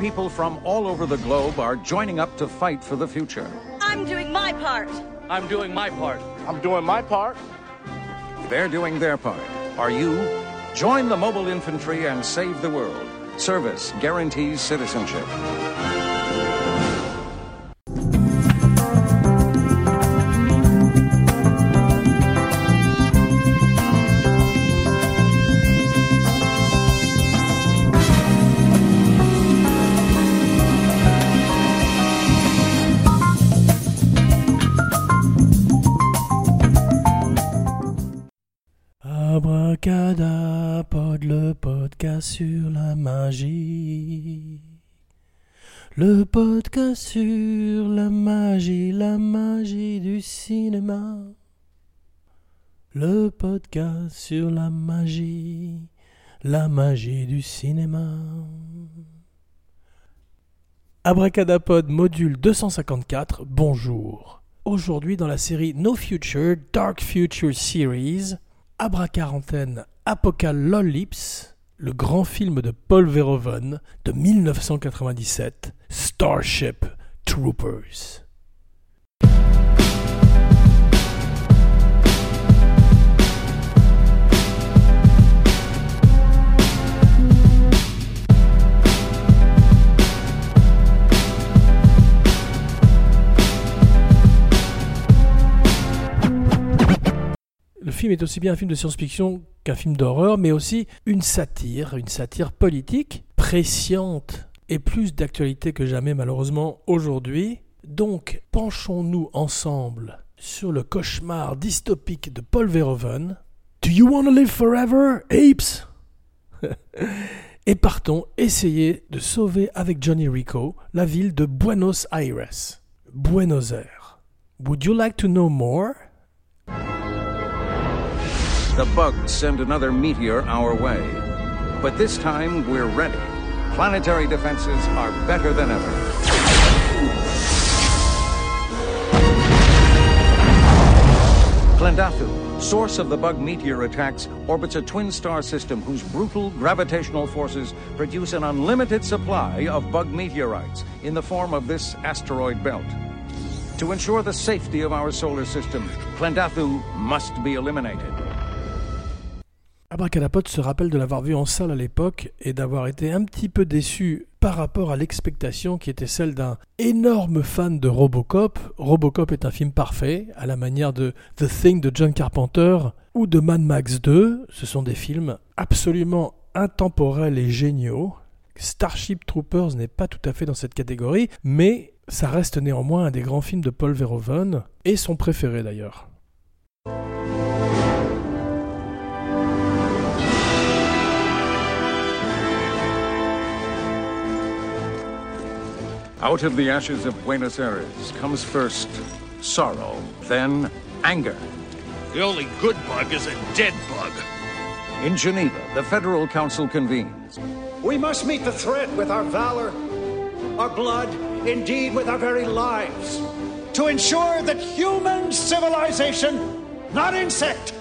Young people from all over the globe are joining up to fight for the future. I'm doing my part. I'm doing my part. I'm doing my part. They're doing their part. Are you? Join the mobile infantry and save the world. Service guarantees citizenship. Le podcast sur la magie, la magie du cinéma. Le podcast sur la magie, la magie du cinéma. Abracadapod module 254, bonjour. Aujourd'hui dans la série No Future, Dark Future Series, Abracarantène Apocalypse, le grand film de Paul Verhoeven de 1997, Starship Troopers. Le film est aussi bien un film de science-fiction qu'un film d'horreur, mais aussi une satire, une satire politique, presciente et plus d'actualité que jamais malheureusement aujourd'hui. Donc penchons-nous ensemble sur le cauchemar dystopique de Paul Verhoeven. Do you want to live forever, apes? et partons essayer de sauver avec Johnny Rico la ville de Buenos Aires. Buenos Aires. Would you like to know more? The bugs send another meteor our way. But this time, we're ready. Planetary defenses are better than ever. Klendathu, source of the bug meteor attacks, orbits a twin star system whose brutal gravitational forces produce an unlimited supply of bug meteorites in the form of this asteroid belt. To ensure the safety of our solar system, Klendathu must be eliminated. Abracadapod se rappelle de l'avoir vu en salle à l'époque et d'avoir été un petit peu déçu par rapport à l'expectation qui était celle d'un énorme fan de Robocop. Robocop est un film parfait, à la manière de The Thing de John Carpenter ou de Mad Max 2. Ce sont des films absolument intemporels et géniaux. Starship Troopers n'est pas tout à fait dans cette catégorie, mais ça reste néanmoins un des grands films de Paul Verhoeven, et son préféré d'ailleurs. Out of the ashes of Buenos Aires comes first sorrow, then anger. The only good bug is a dead bug. In Geneva, the Federal Council convenes. We must meet the threat with our valor, our blood, indeed with our very lives, to ensure that human civilization, not insect,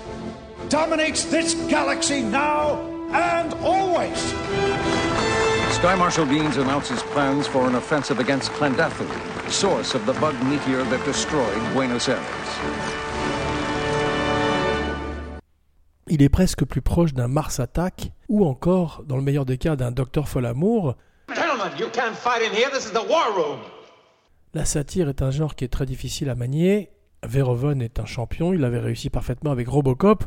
dominates this galaxy now and always. Sky Marshal Beans announces plans for an offensive against source of the bug meteor that destroyed Buenos Aires. Il est presque plus proche d'un Mars Attack, ou encore, dans le meilleur des cas, d'un Docteur Folamour. Gentlemen, you can't fight in here. This is the war room. La satire est un genre qui est très difficile à manier. Verhoeven est un champion, il avait réussi parfaitement avec Robocop,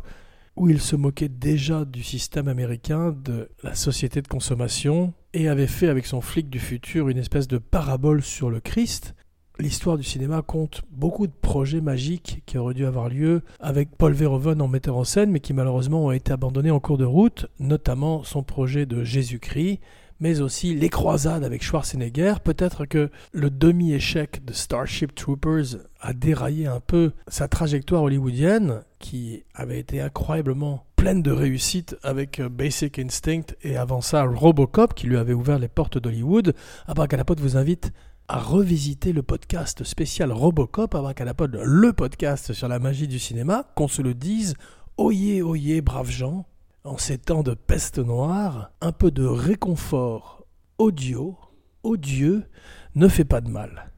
où il se moquait déjà du système américain, de la société de consommation, et avait fait avec son flic du futur une espèce de parabole sur le Christ. L'histoire du cinéma compte beaucoup de projets magiques qui auraient dû avoir lieu avec Paul Verhoeven en metteur en scène, mais qui malheureusement ont été abandonnés en cours de route, notamment son projet de Jésus-Christ, mais aussi Les Croisades avec Schwarzenegger. Peut-être que le demi-échec de Starship Troopers a déraillé un peu sa trajectoire hollywoodienne, qui avait été incroyablement pleine de réussite avec Basic Instinct et avant ça Robocop, qui lui avait ouvert les portes d'Hollywood. Abracadapod vous invite à revisiter le podcast spécial Robocop, Abracadapod, le podcast sur la magie du cinéma, qu'on se le dise, oyez, oyez, braves gens, en ces temps de peste noire, un peu de réconfort audio odieux ne fait pas de mal.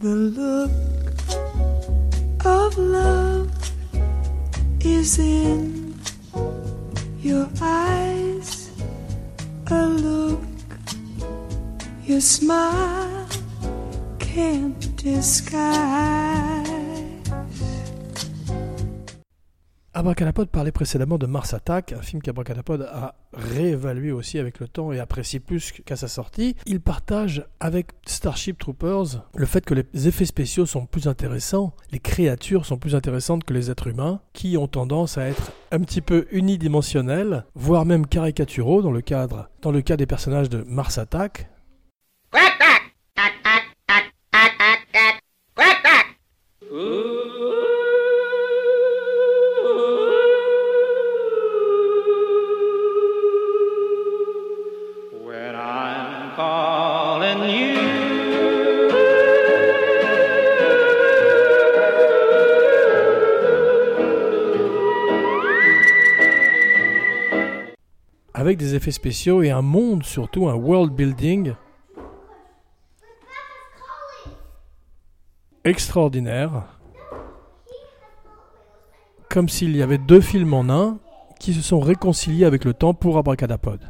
The look of love is in your eyes. A look your smile can't disguise. Abracadapod parlait précédemment de Mars Attack, un film qu'Abracadapod a réévalué aussi avec le temps et apprécie plus qu'à sa sortie. Il partage avec Starship Troopers le fait que les effets spéciaux sont plus intéressants, les créatures sont plus intéressantes que les êtres humains, qui ont tendance à être un petit peu unidimensionnels, voire même caricaturaux dans le cadre, dans le cas des personnages de Mars Attack. Spéciaux et un monde surtout, un world building extraordinaire. Comme s'il y avait deux films en un qui se sont réconciliés avec le temps pour Abracadapod.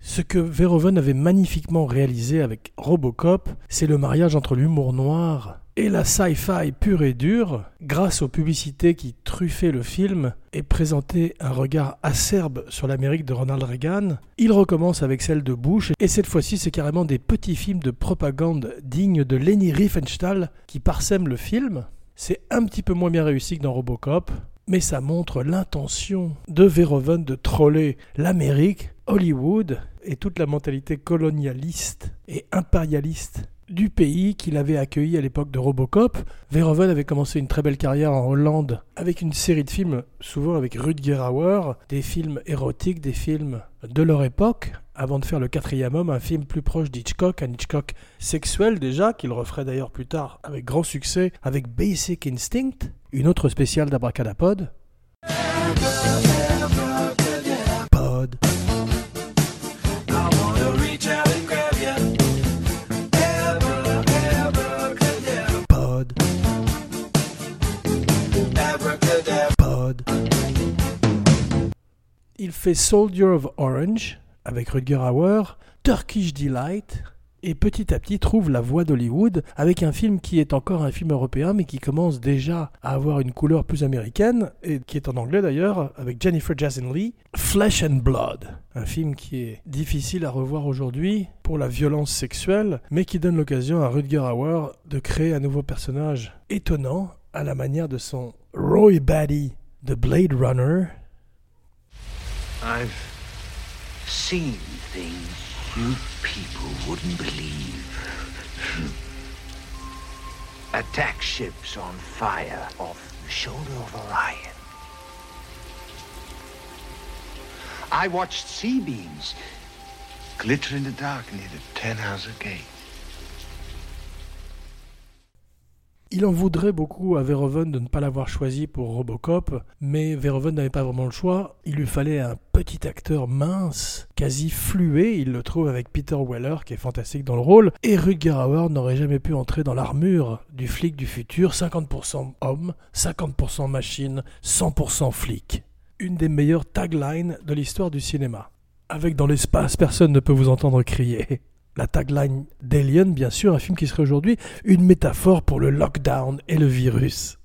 Ce que Verhoeven avait magnifiquement réalisé avec Robocop, c'est le mariage entre l'humour noir et la sci-fi pure et dure, grâce aux publicités qui truffaient le film et présentaient un regard acerbe sur l'Amérique de Ronald Reagan, il recommence avec celle de Bush, et cette fois-ci c'est carrément des petits films de propagande dignes de Leni Riefenstahl qui parsèment le film. C'est un petit peu moins bien réussi que dans Robocop, mais ça montre l'intention de Verhoeven de troller l'Amérique, Hollywood et toute la mentalité colonialiste et impérialiste du pays qu'il avait accueilli à l'époque de Robocop. Verhoeven avait commencé une très belle carrière en Hollande avec une série de films, souvent avec Rutger Hauer, des films érotiques, des films de leur époque, avant de faire le quatrième homme, un film plus proche d'Hitchcock, un Hitchcock sexuel déjà, qu'il referait d'ailleurs plus tard avec grand succès avec Basic Instinct, une autre spéciale d'Abracadapod. Il fait Soldier of Orange avec Rutger Hauer, Turkish Delight, et petit à petit trouve la voie d'Hollywood avec un film qui est encore un film européen mais qui commence déjà à avoir une couleur plus américaine et qui est en anglais d'ailleurs avec Jennifer Jason Leigh, Flesh and Blood, un film qui est difficile à revoir aujourd'hui pour la violence sexuelle mais qui donne l'occasion à Rutger Hauer de créer un nouveau personnage étonnant à la manière de son Roy Batty de Blade Runner. I've seen things you people wouldn't believe. Attack ships on fire off the shoulder of Orion. I watched sea beams glitter in the dark near the Ten Hauser Gate. Il en voudrait beaucoup à Verhoeven de ne pas l'avoir choisi pour Robocop, mais Verhoeven n'avait pas vraiment le choix. Il lui fallait un petit acteur mince, quasi fluet, il le trouve avec Peter Weller qui est fantastique dans le rôle, et Rutger Hauer n'aurait jamais pu entrer dans l'armure du flic du futur, 50% homme, 50% machine, 100% flic. Une des meilleures taglines de l'histoire du cinéma. Avec dans l'espace, personne ne peut vous entendre crier. La tagline d'Alien, bien sûr, un film qui serait aujourd'hui une métaphore pour le lockdown et le virus.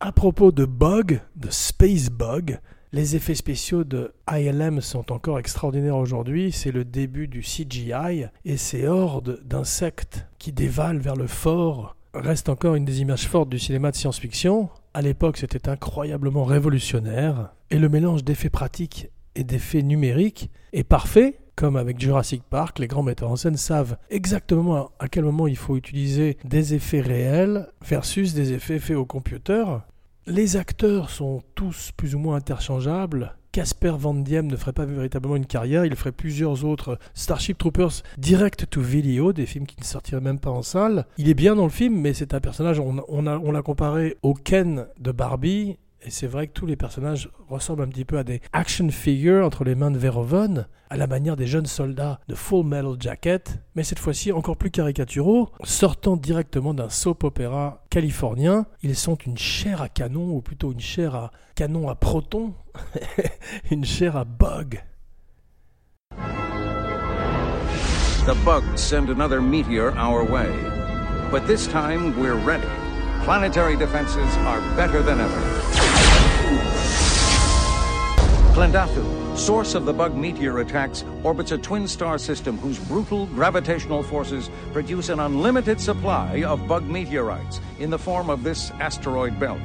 À propos de Bug, de Space Bug, les effets spéciaux de ILM sont encore extraordinaires aujourd'hui. C'est le début du CGI et ces hordes d'insectes qui dévalent vers le fort restent encore une des images fortes du cinéma de science-fiction. À l'époque, c'était incroyablement révolutionnaire et le mélange d'effets pratiques et d'effets numériques est parfait. Comme avec Jurassic Park, les grands metteurs en scène savent exactement à quel moment il faut utiliser des effets réels versus des effets faits au computer. Les acteurs sont tous plus ou moins interchangeables. Casper Van Diem ne ferait pas véritablement une carrière, il ferait plusieurs autres Starship Troopers direct to video, des films qui ne sortiraient même pas en salle. Il est bien dans le film, mais c'est un personnage, on, on, l'a comparé au Ken de Barbie, et c'est vrai que tous les personnages ressemblent un petit peu à des action figures entre les mains de Verhoeven, à la manière des jeunes soldats de Full Metal Jacket, mais cette fois-ci encore plus caricaturaux, sortant directement d'un soap opéra californien. Ils sont une chair à canon, ou plutôt une chair à canon à proton, une chair à bug. The bugs send another meteor our way. But this time we're ready. Planetary defenses are better than ever. Klendathu, source of the bug meteor attacks, orbits a twin star system whose brutal gravitational forces produce an unlimited supply of bug meteorites in the form of this asteroid belt.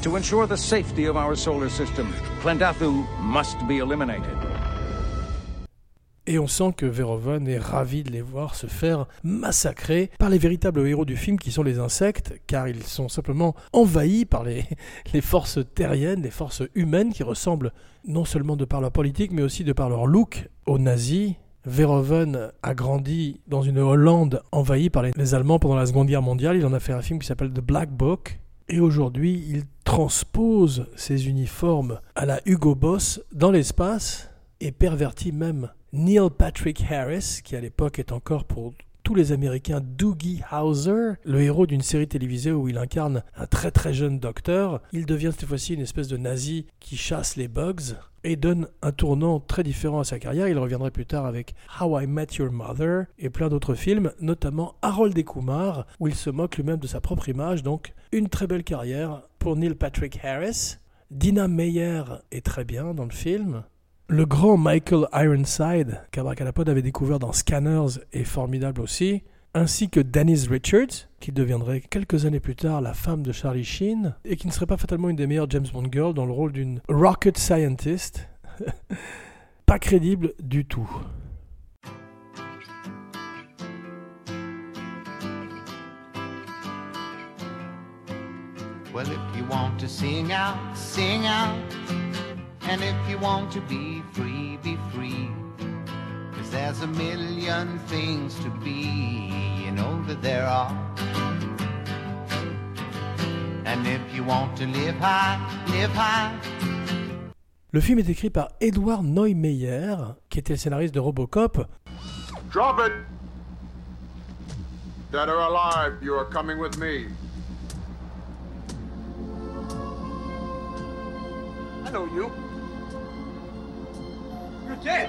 To ensure the safety of our solar system, Klendathu must be eliminated. Et on sent que Verhoeven est ravi de les voir se faire massacrer par les véritables héros du film qui sont les insectes, car ils sont simplement envahis par les, les forces terriennes, les forces humaines qui ressemblent non seulement de par leur politique, mais aussi de par leur look aux nazis. Verhoeven a grandi dans une Hollande envahie par les, les Allemands pendant la Seconde Guerre mondiale. Il en a fait un film qui s'appelle The Black Book. Et aujourd'hui, il transpose ses uniformes à la Hugo Boss dans l'espace et pervertit même Neil Patrick Harris, qui à l'époque est encore pour tous les Américains Doogie Howser, le héros d'une série télévisée où il incarne un très très jeune docteur. Il devient cette fois-ci une espèce de nazi qui chasse les bugs et donne un tournant très différent à sa carrière. Il reviendrait plus tard avec How I Met Your Mother et plein d'autres films, notamment Harold et Kumar, où il se moque lui-même de sa propre image. Donc une très belle carrière pour Neil Patrick Harris. Dina Meyer est très bien dans le film. Le grand Michael Ironside, qu'Abracadapod avait découvert dans Scanners, est formidable aussi, ainsi que Denise Richards, qui deviendrait quelques années plus tard la femme de Charlie Sheen, et qui ne serait pas fatalement une des meilleures James Bond girls dans le rôle d'une rocket scientist. pas crédible du tout. And if you want to be free, be free. Cause there's a million things to be, you know that there are. And if you want to live high, live high. Le film est écrit par Edward Neumeyer, qui était le scénariste de Robocop. Drop it! Dead or alive, you are coming with me. I know you. Dead.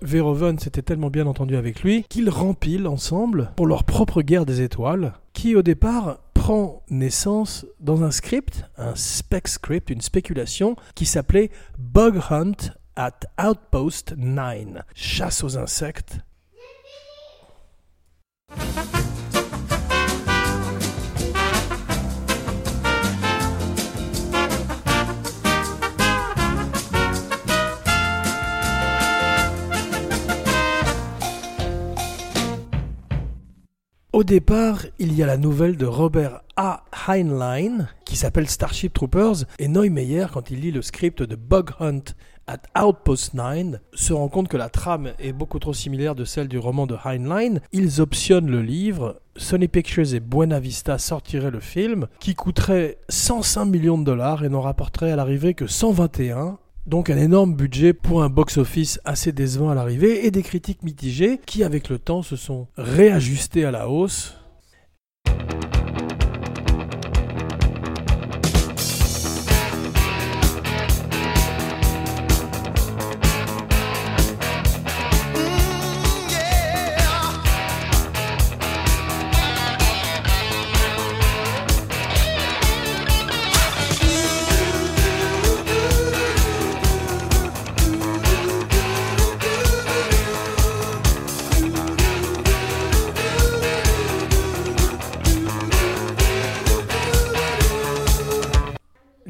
Verhoeven s'était tellement bien entendu avec lui qu'ils rempilent ensemble pour leur propre guerre des étoiles, qui au départ prend naissance dans un script, un spec script, une spéculation qui s'appelait Bug Hunt at Outpost 9, chasse aux insectes. Au départ, il y a la nouvelle de Robert A. Heinlein qui s'appelle Starship Troopers et Neumeyer, quand il lit le script de Bug Hunt at Outpost 9, se rend compte que la trame est beaucoup trop similaire de celle du roman de Heinlein. Ils optionnent le livre. Sony Pictures et Buena Vista sortiraient le film qui coûterait 105 millions de dollars et n'en rapporterait à l'arrivée que 121. Donc un énorme budget pour un box-office assez décevant à l'arrivée et des critiques mitigées qui avec le temps se sont réajustées à la hausse.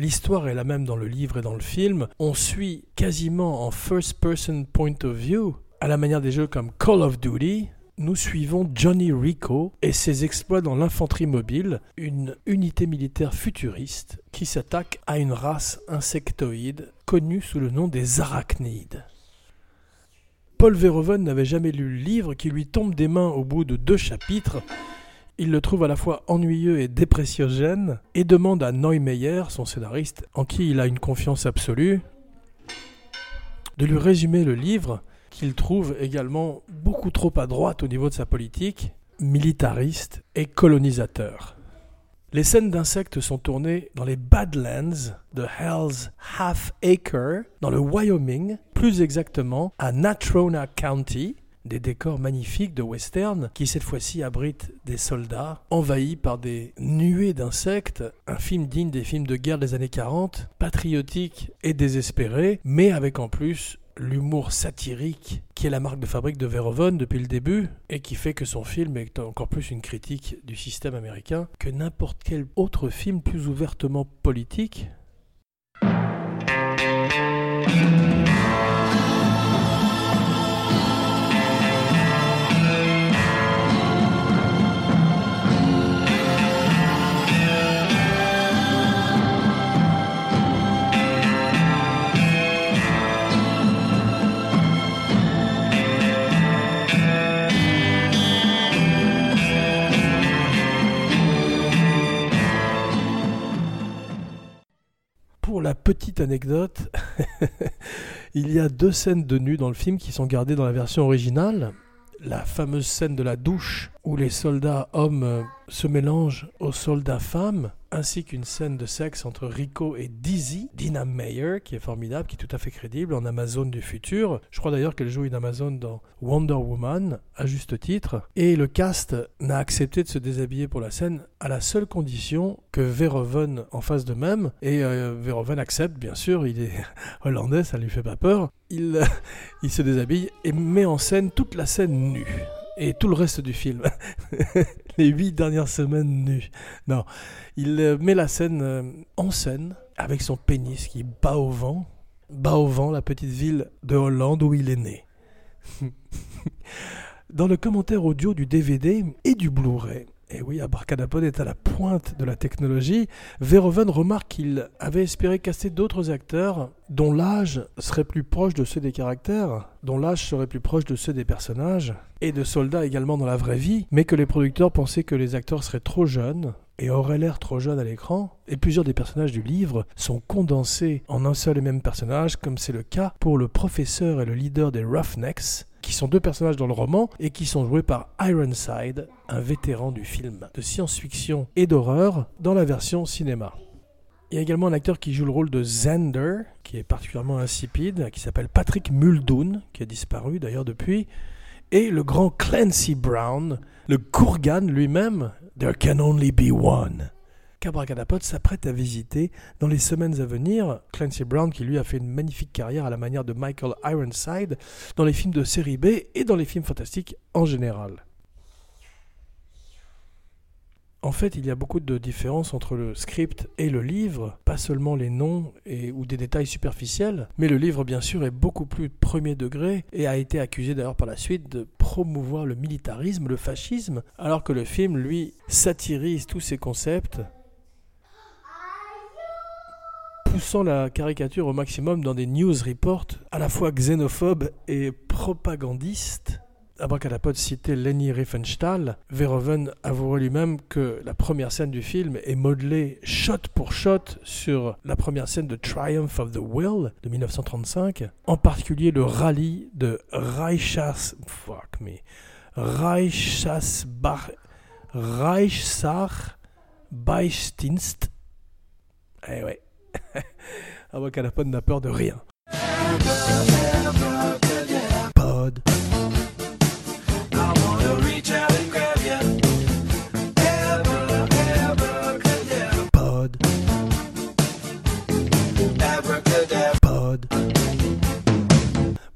L'histoire est la même dans le livre et dans le film. On suit quasiment en first person point of view, à la manière des jeux comme Call of Duty, nous suivons Johnny Rico et ses exploits dans l'infanterie mobile, une unité militaire futuriste qui s'attaque à une race insectoïde connue sous le nom des arachnides. Paul Verhoeven n'avait jamais lu le livre qui lui tombe des mains au bout de deux chapitres. Il le trouve à la fois ennuyeux et dépressiogène et demande à Neumeyer, son scénariste, en qui il a une confiance absolue, de lui résumer le livre qu'il trouve également beaucoup trop à droite au niveau de sa politique, militariste et colonisateur. Les scènes d'insectes sont tournées dans les Badlands de Hell's Half Acre, dans le Wyoming, plus exactement à Natrona County, des décors magnifiques de western qui cette fois-ci abritent des soldats envahis par des nuées d'insectes, un film digne des films de guerre des années 40, patriotique et désespéré, mais avec en plus l'humour satirique qui est la marque de fabrique de Verhoeven depuis le début et qui fait que son film est encore plus une critique du système américain que n'importe quel autre film plus ouvertement politique. Petite anecdote, il y a deux scènes de nu dans le film qui sont gardées dans la version originale. La fameuse scène de la douche où les soldats hommes euh, se mélangent aux soldats femmes, ainsi qu'une scène de sexe entre Rico et Dizzy, Dina Meyer, qui est formidable, qui est tout à fait crédible, en Amazon du futur. Je crois d'ailleurs qu'elle joue une Amazon dans Wonder Woman, à juste titre. Et le cast n'a accepté de se déshabiller pour la scène à la seule condition que Verhoeven en fasse de même. Et euh, Verhoeven accepte, bien sûr, il est hollandais, ça lui fait pas peur. Il, il se déshabille et met en scène toute la scène nue et tout le reste du film. les huit dernières semaines nues. Non, il euh, met la scène euh, en scène avec son pénis qui bat au vent, bat au vent la petite ville de Hollande où il est né. Dans le commentaire audio du DVD et du Blu-ray, et oui, Abracadapod est à la pointe de la technologie. Verhoeven remarque qu'il avait espéré casser d'autres acteurs dont l'âge serait plus proche de ceux des caractères, dont l'âge serait plus proche de ceux des personnages, et de soldats également dans la vraie vie, mais que les producteurs pensaient que les acteurs seraient trop jeunes et auraient l'air trop jeunes à l'écran, et plusieurs des personnages du livre sont condensés en un seul et même personnage, comme c'est le cas pour le professeur et le leader des Roughnecks, qui sont deux personnages dans le roman et qui sont joués par Ironside, un vétéran du film de science-fiction et d'horreur dans la version cinéma. Il y a également un acteur qui joue le rôle de Xander, qui est particulièrement insipide, qui s'appelle Patrick Muldoon, qui a disparu d'ailleurs depuis, et le grand Clancy Brown, le Kurgan lui-même, There can only be one qu'Abracadapod s'apprête à visiter dans les semaines à venir. Clancy Brown, qui lui a fait une magnifique carrière à la manière de Michael Ironside dans les films de série B et dans les films fantastiques en général. En fait, il y a beaucoup de différences entre le script et le livre, pas seulement les noms et, ou des détails superficiels, mais le livre bien sûr est beaucoup plus premier degré et a été accusé d'ailleurs par la suite de promouvoir le militarisme, le fascisme, alors que le film, lui, satirise tous ces concepts poussant la caricature au maximum dans des news reports à la fois xénophobes et propagandistes. Abracadapod citait Leni Riefenstahl. Verhoeven avouerait lui-même que la première scène du film est modelée shot pour shot sur la première scène de Triumph of the Will de 1935, en particulier le rallye de Reichsas... Fuck me. Reichsach Beistinst. Eh ouais. Abracadapod n'a peur de rien.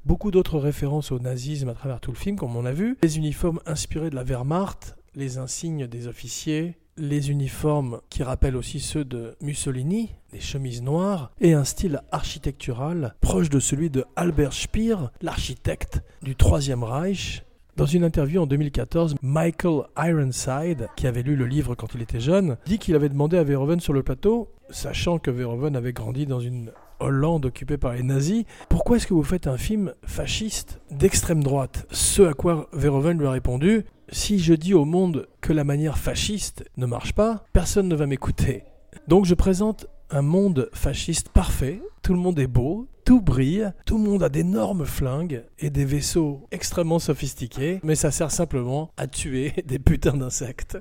Beaucoup d'autres références au nazisme à travers tout le film, comme on a vu. Les uniformes inspirés de la Wehrmacht, les insignes des officiers, les uniformes qui rappellent aussi ceux de Mussolini, des chemises noires, et un style architectural proche de celui de Albert Speer, l'architecte du Troisième Reich, Dans une interview en 2014, Michael Ironside, qui avait lu le livre quand il était jeune, dit qu'il avait demandé à Verhoeven sur le plateau, sachant que Verhoeven avait grandi dans une Hollande occupée par les nazis, pourquoi est-ce que vous faites un film fasciste d'extrême droite? Ce à quoi Verhoeven lui a répondu, si je dis au monde que la manière fasciste ne marche pas, personne ne va m'écouter. Donc je présente un monde fasciste parfait, tout le monde est beau, tout brille, tout le monde a d'énormes flingues et des vaisseaux extrêmement sophistiqués, mais ça sert simplement à tuer des putains d'insectes.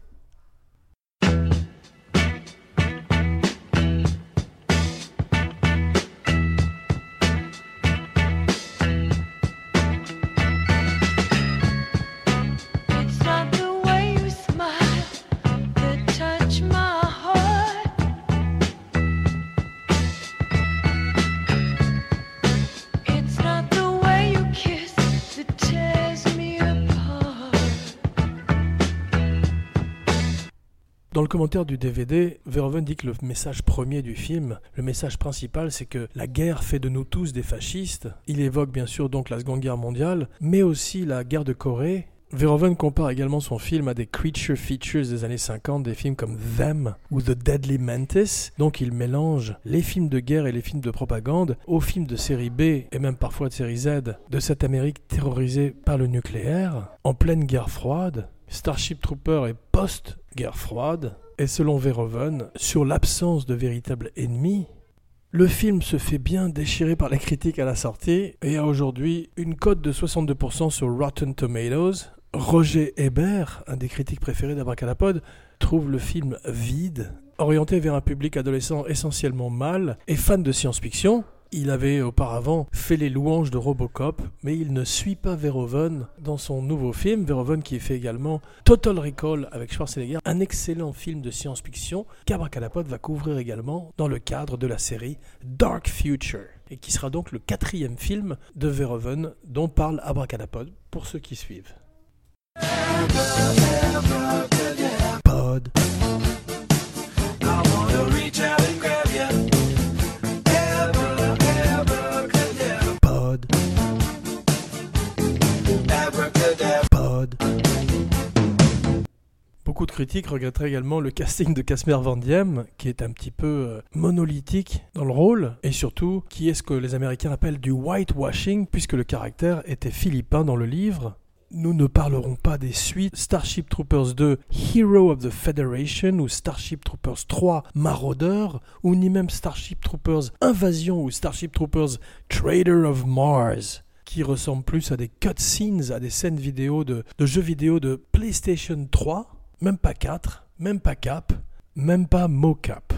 Le commentaire du DVD, Verhoeven dit que le message premier du film, le message principal, c'est que la guerre fait de nous tous des fascistes. Il évoque bien sûr donc la Seconde Guerre mondiale, mais aussi la guerre de Corée. Verhoeven compare également son film à des creature features des années 50, des films comme Them ou The Deadly Mantis. Donc il mélange les films de guerre et les films de propagande aux films de série B et même parfois de série Z de cette Amérique terrorisée par le nucléaire, en pleine guerre froide. Starship Trooper est post-guerre froide, et selon Verhoeven, sur l'absence de véritables ennemis, le film se fait bien déchirer par les critiques à la sortie et a aujourd'hui une cote de 62% sur Rotten Tomatoes. Roger Ebert, un des critiques préférés d'Abracadapod, trouve le film vide, orienté vers un public adolescent essentiellement mâle et fan de science-fiction. Il avait auparavant fait les louanges de Robocop, mais il ne suit pas Verhoeven dans son nouveau film. Verhoeven qui fait également Total Recall avec Schwarzenegger, un excellent film de science-fiction qu'Abracadapod va couvrir également dans le cadre de la série Dark Future, et qui sera donc le quatrième film de Verhoeven dont parle Abracadapod pour ceux qui suivent. Beaucoup de critiques regretteraient également le casting de Casper Van Diem, qui est un petit peu euh, monolithique dans le rôle, et surtout qui est ce que les Américains appellent du whitewashing, puisque le caractère était philippin dans le livre. Nous ne parlerons pas des suites Starship Troopers 2 Hero of the Federation ou Starship Troopers 3 Marauder ou ni même Starship Troopers Invasion ou Starship Troopers Trader of Mars qui ressemblent plus à des cutscenes, à des scènes vidéo de jeux vidéo de PlayStation 3, même pas 4, même pas Cap, même pas Mocap.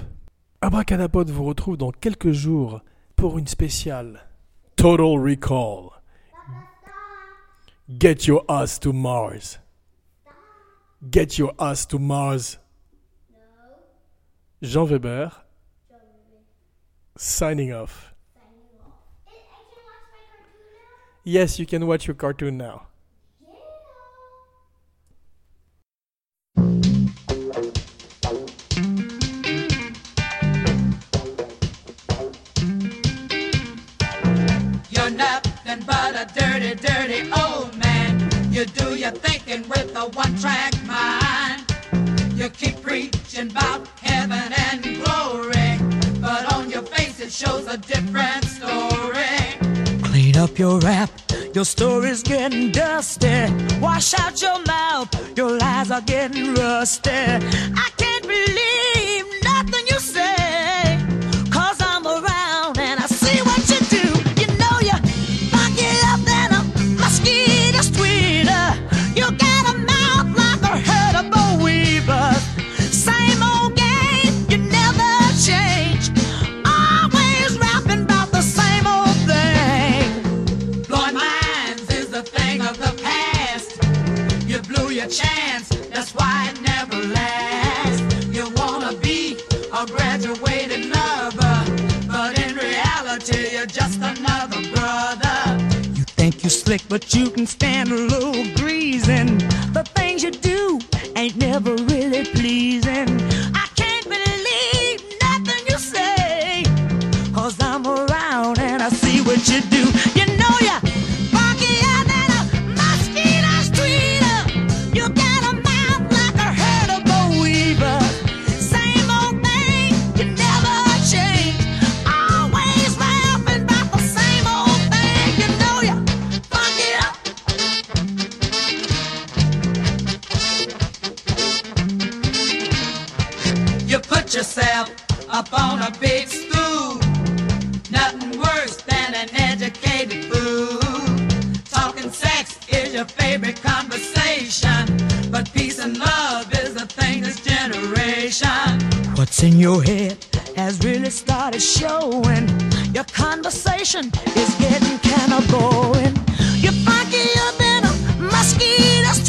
Abracadapod vous retrouve dans quelques jours pour une spéciale Total Recall. Get your ass to Mars. Get your ass to Mars. Jean Weber. Signing off. Yes, you can watch your cartoon now. You do your thinking with a one-track mind. You keep preaching about heaven and glory, but on your face it shows a different story. Clean up your rap, your story's getting dusty. Wash out your mouth, your lies are getting rusty. I slick, but you can stand a little greasing. The things you do ain't never really pleasing. I can't believe nothing you say, cause I'm around and I see what you do. You know ya up on a big stool. Nothing worse than an educated fool. Talking sex is your favorite conversation, but peace and love is the thing this generation. What's in your head has really started showing. Your conversation is getting kind of boring. You're funkier than a mosquito's